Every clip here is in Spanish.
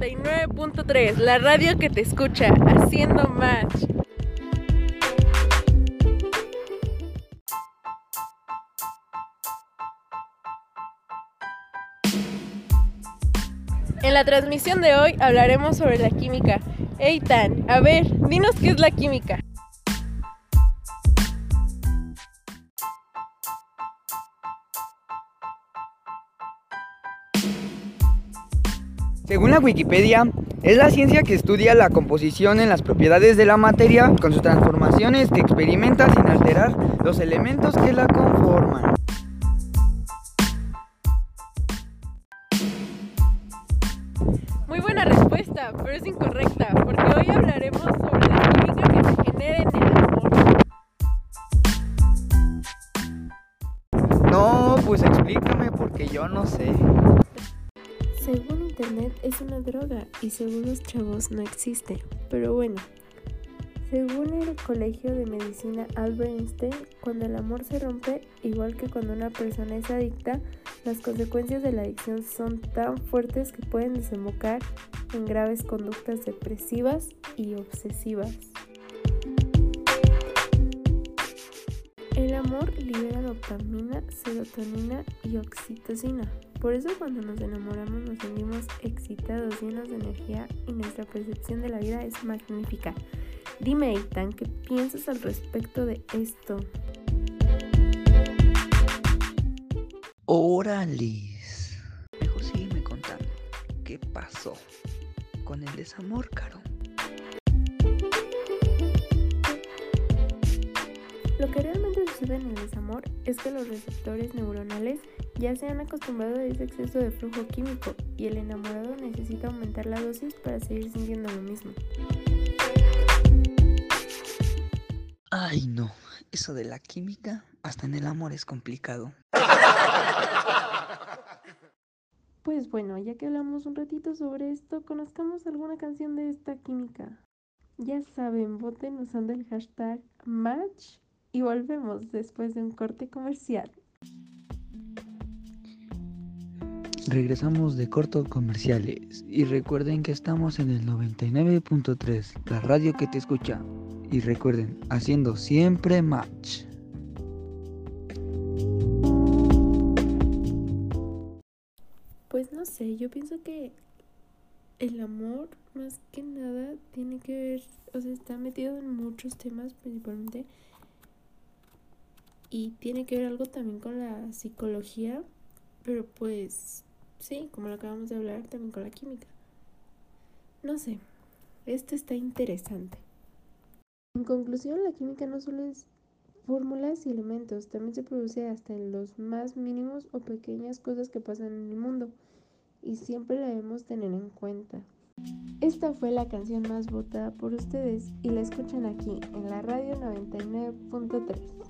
99.3, la radio que te escucha, haciendo match. En la transmisión de hoy hablaremos sobre la química. Eitan, a ver, dinos qué es la química. Según la Wikipedia, es la ciencia que estudia la composición en las propiedades de la materia con sus transformaciones que experimenta sin alterar los elementos que la conforman. Muy buena respuesta, pero es incorrecta, porque hoy hablaremos una droga y según los chavos no existe. Pero bueno, según el Colegio de Medicina Albert Einstein, cuando el amor se rompe, igual que cuando una persona es adicta, las consecuencias de la adicción son tan fuertes que pueden desembocar en graves conductas depresivas y obsesivas. El amor libera dopamina, serotonina y oxitocina. Por eso cuando nos enamoramos nos sentimos excitados, llenos de energía y nuestra percepción de la vida es magnífica. Dime, Eitan, ¿qué piensas al respecto de esto? Órales. Mejor sígueme contando. ¿Qué pasó con el desamor, Caro? Lo que realmente sucede en el desamor es que los receptores neuronales ya se han acostumbrado a ese exceso de flujo químico y el enamorado necesita aumentar la dosis para seguir sintiendo lo mismo. Ay, no. Eso de la química, hasta en el amor es complicado. Pues bueno, ya que hablamos un ratito sobre esto, conozcamos alguna canción de esta química. Ya saben, voten usando el hashtag match y volvemos después de un corte comercial. Regresamos de cortos comerciales y recuerden que estamos en el 99.3, la radio que te escucha. Y recuerden, haciendo siempre match. Pues no sé, yo pienso que el amor más que nada tiene que ver, o sea, está metido en muchos temas principalmente y tiene que ver algo también con la psicología, pero pues sí, como lo acabamos de hablar, también con la química. No sé, esto está interesante. En conclusión, la química no solo es fórmulas y elementos, también se produce hasta en los más mínimos o pequeñas cosas que pasan en el mundo y siempre la debemos tener en cuenta. Esta fue la canción más votada por ustedes y la escuchan aquí en la radio 99.3.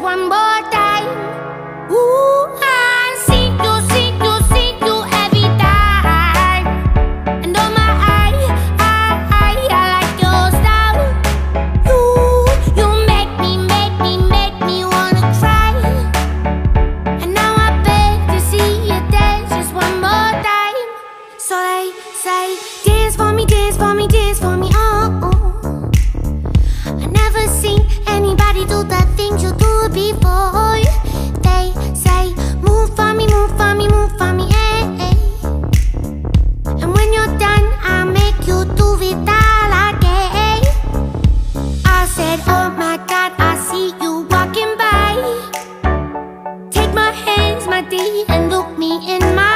one more and look me in my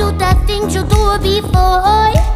do the things you do before.